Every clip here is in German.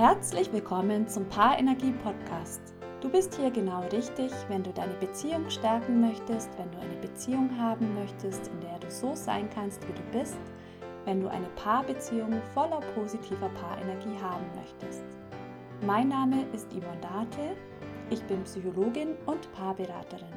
Herzlich willkommen zum Paarenergie Podcast. Du bist hier genau richtig, wenn du deine Beziehung stärken möchtest, wenn du eine Beziehung haben möchtest, in der du so sein kannst, wie du bist, wenn du eine Paarbeziehung voller positiver Paarenergie haben möchtest. Mein Name ist Yvonne Date, ich bin Psychologin und Paarberaterin.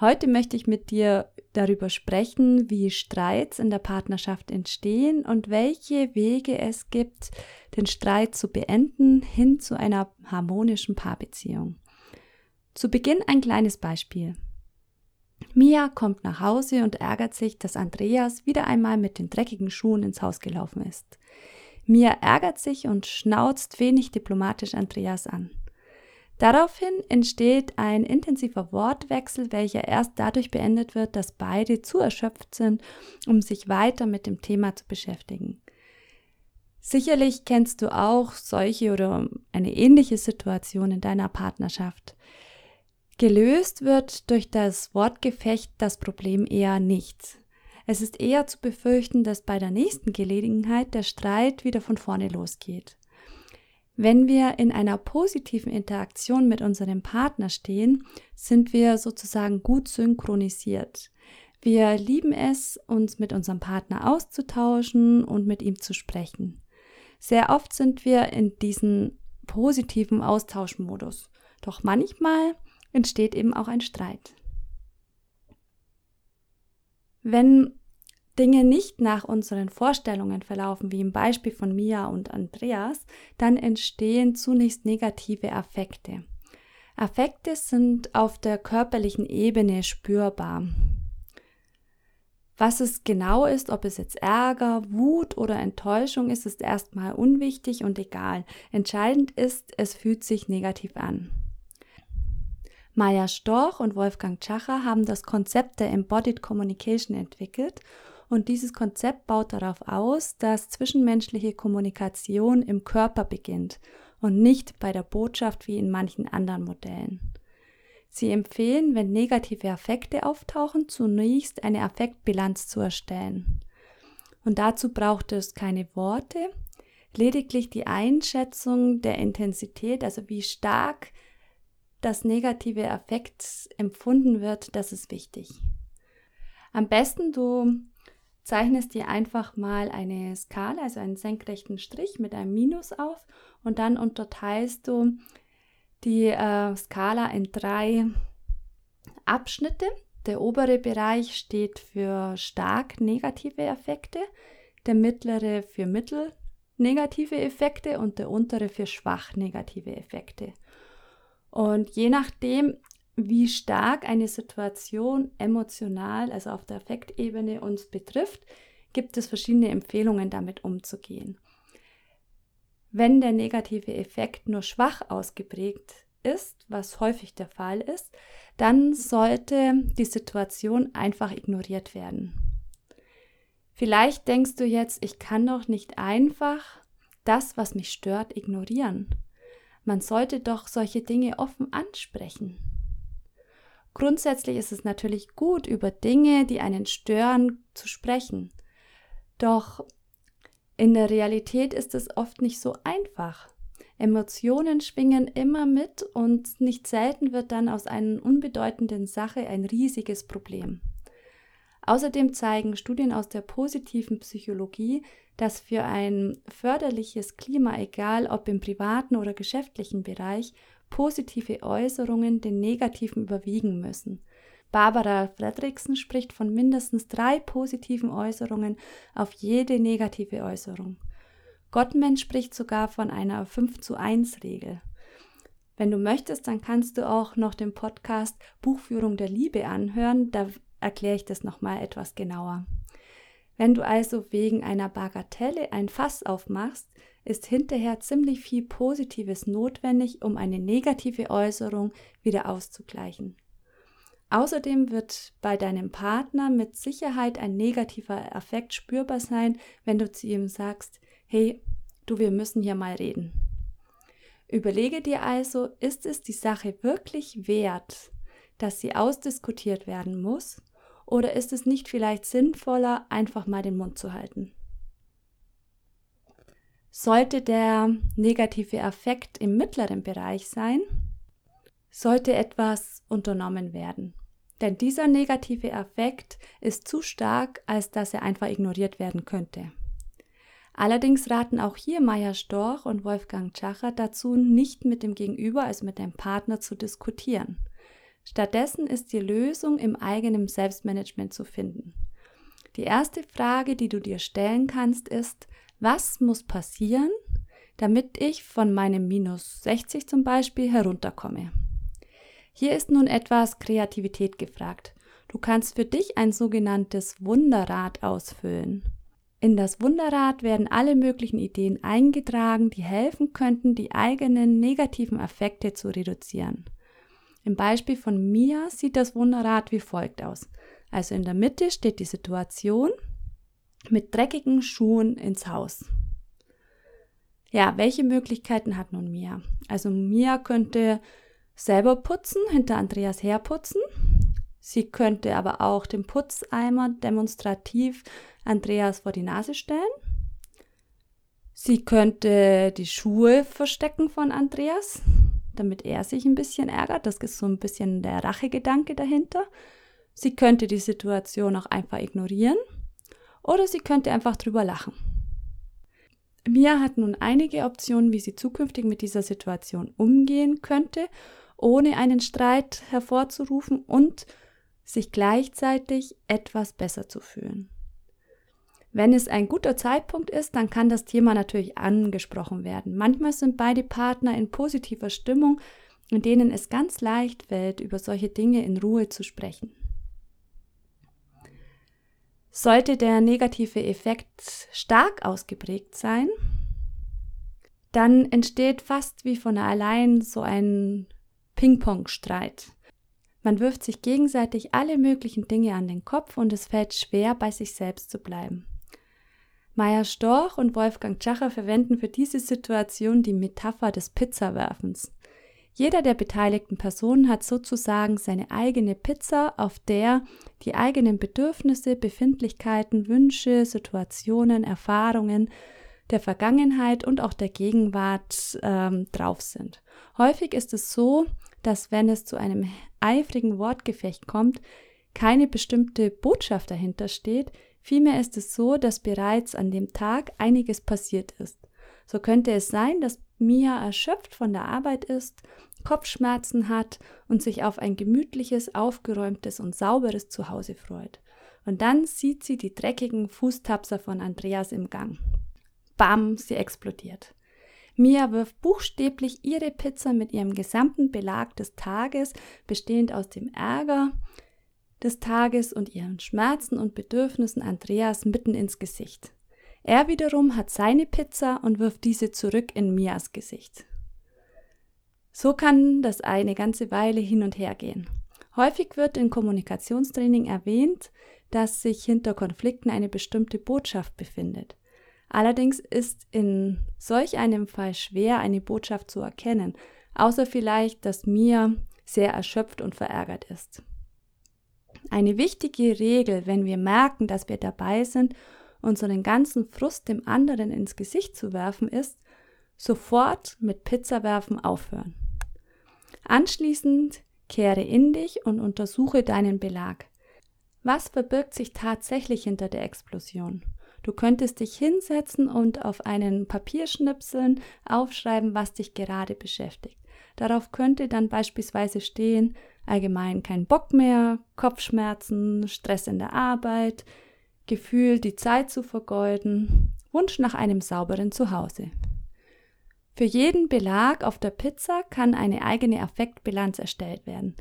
Heute möchte ich mit dir darüber sprechen, wie Streits in der Partnerschaft entstehen und welche Wege es gibt, den Streit zu beenden hin zu einer harmonischen Paarbeziehung. Zu Beginn ein kleines Beispiel. Mia kommt nach Hause und ärgert sich, dass Andreas wieder einmal mit den dreckigen Schuhen ins Haus gelaufen ist. Mia ärgert sich und schnauzt wenig diplomatisch Andreas an. Daraufhin entsteht ein intensiver Wortwechsel, welcher erst dadurch beendet wird, dass beide zu erschöpft sind, um sich weiter mit dem Thema zu beschäftigen. Sicherlich kennst du auch solche oder eine ähnliche Situation in deiner Partnerschaft. Gelöst wird durch das Wortgefecht das Problem eher nicht. Es ist eher zu befürchten, dass bei der nächsten Gelegenheit der Streit wieder von vorne losgeht. Wenn wir in einer positiven Interaktion mit unserem Partner stehen, sind wir sozusagen gut synchronisiert. Wir lieben es, uns mit unserem Partner auszutauschen und mit ihm zu sprechen. Sehr oft sind wir in diesem positiven Austauschmodus. Doch manchmal entsteht eben auch ein Streit. Wenn Dinge nicht nach unseren Vorstellungen verlaufen, wie im Beispiel von Mia und Andreas, dann entstehen zunächst negative Affekte. Affekte sind auf der körperlichen Ebene spürbar. Was es genau ist, ob es jetzt Ärger, Wut oder Enttäuschung ist, ist erstmal unwichtig und egal. Entscheidend ist, es fühlt sich negativ an. Maya Storch und Wolfgang Tschacher haben das Konzept der Embodied Communication entwickelt und dieses Konzept baut darauf aus, dass zwischenmenschliche Kommunikation im Körper beginnt und nicht bei der Botschaft wie in manchen anderen Modellen. Sie empfehlen, wenn negative Affekte auftauchen, zunächst eine Affektbilanz zu erstellen. Und dazu braucht es keine Worte, lediglich die Einschätzung der Intensität, also wie stark das negative Affekt empfunden wird, das ist wichtig. Am besten du zeichnest dir einfach mal eine Skala, also einen senkrechten Strich mit einem Minus auf und dann unterteilst du die äh, Skala in drei Abschnitte. Der obere Bereich steht für stark negative Effekte, der mittlere für mittel negative Effekte und der untere für schwach negative Effekte. Und je nachdem, wie stark eine Situation emotional, also auf der Affektebene uns betrifft, gibt es verschiedene Empfehlungen, damit umzugehen. Wenn der negative Effekt nur schwach ausgeprägt ist, was häufig der Fall ist, dann sollte die Situation einfach ignoriert werden. Vielleicht denkst du jetzt, ich kann doch nicht einfach das, was mich stört, ignorieren. Man sollte doch solche Dinge offen ansprechen. Grundsätzlich ist es natürlich gut, über Dinge, die einen stören, zu sprechen. Doch in der Realität ist es oft nicht so einfach. Emotionen schwingen immer mit und nicht selten wird dann aus einer unbedeutenden Sache ein riesiges Problem. Außerdem zeigen Studien aus der positiven Psychologie, dass für ein förderliches Klima, egal ob im privaten oder geschäftlichen Bereich, positive Äußerungen den negativen überwiegen müssen. Barbara Fredrickson spricht von mindestens drei positiven Äußerungen auf jede negative Äußerung. Gottman spricht sogar von einer 5 zu 1 Regel. Wenn du möchtest, dann kannst du auch noch den Podcast Buchführung der Liebe anhören, da erkläre ich das nochmal etwas genauer. Wenn du also wegen einer Bagatelle ein Fass aufmachst, ist hinterher ziemlich viel Positives notwendig, um eine negative Äußerung wieder auszugleichen. Außerdem wird bei deinem Partner mit Sicherheit ein negativer Effekt spürbar sein, wenn du zu ihm sagst, hey, du, wir müssen hier mal reden. Überlege dir also, ist es die Sache wirklich wert, dass sie ausdiskutiert werden muss? Oder ist es nicht vielleicht sinnvoller, einfach mal den Mund zu halten? Sollte der negative Affekt im mittleren Bereich sein, sollte etwas unternommen werden. Denn dieser negative Affekt ist zu stark, als dass er einfach ignoriert werden könnte. Allerdings raten auch hier Maya Storch und Wolfgang Schacher dazu, nicht mit dem Gegenüber, also mit dem Partner, zu diskutieren. Stattdessen ist die Lösung im eigenen Selbstmanagement zu finden. Die erste Frage, die du dir stellen kannst, ist, was muss passieren, damit ich von meinem minus 60 zum Beispiel herunterkomme? Hier ist nun etwas Kreativität gefragt. Du kannst für dich ein sogenanntes Wunderrad ausfüllen. In das Wunderrad werden alle möglichen Ideen eingetragen, die helfen könnten, die eigenen negativen Effekte zu reduzieren. Im Beispiel von Mia sieht das Wunderrad wie folgt aus. Also in der Mitte steht die Situation mit dreckigen Schuhen ins Haus. Ja, welche Möglichkeiten hat nun Mia? Also Mia könnte selber putzen, hinter Andreas herputzen. Sie könnte aber auch den Putzeimer demonstrativ Andreas vor die Nase stellen. Sie könnte die Schuhe verstecken von Andreas, damit er sich ein bisschen ärgert. Das ist so ein bisschen der Rachegedanke dahinter. Sie könnte die Situation auch einfach ignorieren oder sie könnte einfach drüber lachen. Mia hat nun einige Optionen, wie sie zukünftig mit dieser Situation umgehen könnte, ohne einen Streit hervorzurufen und sich gleichzeitig etwas besser zu fühlen. Wenn es ein guter Zeitpunkt ist, dann kann das Thema natürlich angesprochen werden. Manchmal sind beide Partner in positiver Stimmung, in denen es ganz leicht fällt, über solche Dinge in Ruhe zu sprechen. Sollte der negative Effekt stark ausgeprägt sein, dann entsteht fast wie von allein so ein Ping-Pong-Streit. Man wirft sich gegenseitig alle möglichen Dinge an den Kopf und es fällt schwer, bei sich selbst zu bleiben. Meier Storch und Wolfgang Tschacher verwenden für diese Situation die Metapher des Pizzawerfens. Jeder der beteiligten Personen hat sozusagen seine eigene Pizza, auf der die eigenen Bedürfnisse, Befindlichkeiten, Wünsche, Situationen, Erfahrungen der Vergangenheit und auch der Gegenwart ähm, drauf sind. Häufig ist es so, dass wenn es zu einem eifrigen Wortgefecht kommt, keine bestimmte Botschaft dahinter steht, Vielmehr ist es so, dass bereits an dem Tag einiges passiert ist. So könnte es sein, dass Mia erschöpft von der Arbeit ist, Kopfschmerzen hat und sich auf ein gemütliches, aufgeräumtes und sauberes Zuhause freut. Und dann sieht sie die dreckigen Fußtapser von Andreas im Gang. Bam, sie explodiert. Mia wirft buchstäblich ihre Pizza mit ihrem gesamten Belag des Tages, bestehend aus dem Ärger, des Tages und ihren Schmerzen und Bedürfnissen Andreas mitten ins Gesicht. Er wiederum hat seine Pizza und wirft diese zurück in Mias Gesicht. So kann das eine ganze Weile hin und her gehen. Häufig wird in Kommunikationstraining erwähnt, dass sich hinter Konflikten eine bestimmte Botschaft befindet. Allerdings ist in solch einem Fall schwer, eine Botschaft zu erkennen, außer vielleicht, dass Mia sehr erschöpft und verärgert ist. Eine wichtige Regel, wenn wir merken, dass wir dabei sind, unseren ganzen Frust dem anderen ins Gesicht zu werfen, ist, sofort mit Pizzawerfen aufhören. Anschließend kehre in dich und untersuche deinen Belag. Was verbirgt sich tatsächlich hinter der Explosion? Du könntest dich hinsetzen und auf einen Papierschnipseln aufschreiben, was dich gerade beschäftigt. Darauf könnte dann beispielsweise stehen, allgemein kein Bock mehr, Kopfschmerzen, Stress in der Arbeit, Gefühl, die Zeit zu vergeuden, Wunsch nach einem sauberen Zuhause. Für jeden Belag auf der Pizza kann eine eigene Affektbilanz erstellt werden.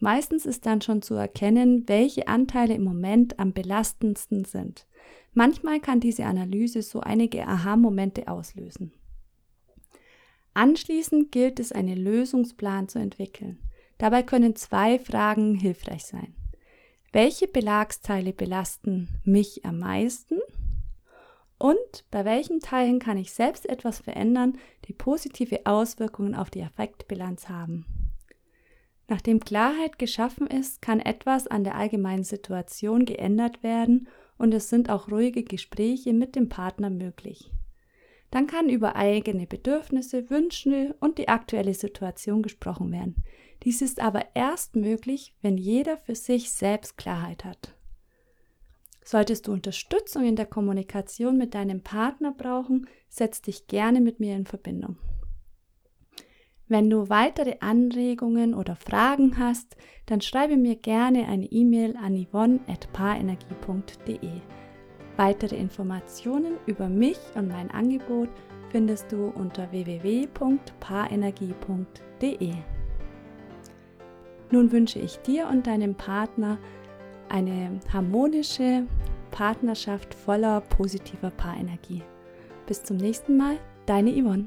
Meistens ist dann schon zu erkennen, welche Anteile im Moment am belastendsten sind. Manchmal kann diese Analyse so einige Aha-Momente auslösen. Anschließend gilt es, einen Lösungsplan zu entwickeln. Dabei können zwei Fragen hilfreich sein. Welche Belagsteile belasten mich am meisten? Und bei welchen Teilen kann ich selbst etwas verändern, die positive Auswirkungen auf die Affektbilanz haben? Nachdem Klarheit geschaffen ist, kann etwas an der allgemeinen Situation geändert werden und es sind auch ruhige Gespräche mit dem Partner möglich. Dann kann über eigene Bedürfnisse, Wünsche und die aktuelle Situation gesprochen werden. Dies ist aber erst möglich, wenn jeder für sich selbst Klarheit hat. Solltest du Unterstützung in der Kommunikation mit deinem Partner brauchen, setz dich gerne mit mir in Verbindung. Wenn du weitere Anregungen oder Fragen hast, dann schreibe mir gerne eine E-Mail an yvonne.paarenergie.de. Weitere Informationen über mich und mein Angebot findest du unter www.paarenergie.de. Nun wünsche ich dir und deinem Partner eine harmonische Partnerschaft voller positiver Paarenergie. Bis zum nächsten Mal, deine Yvonne.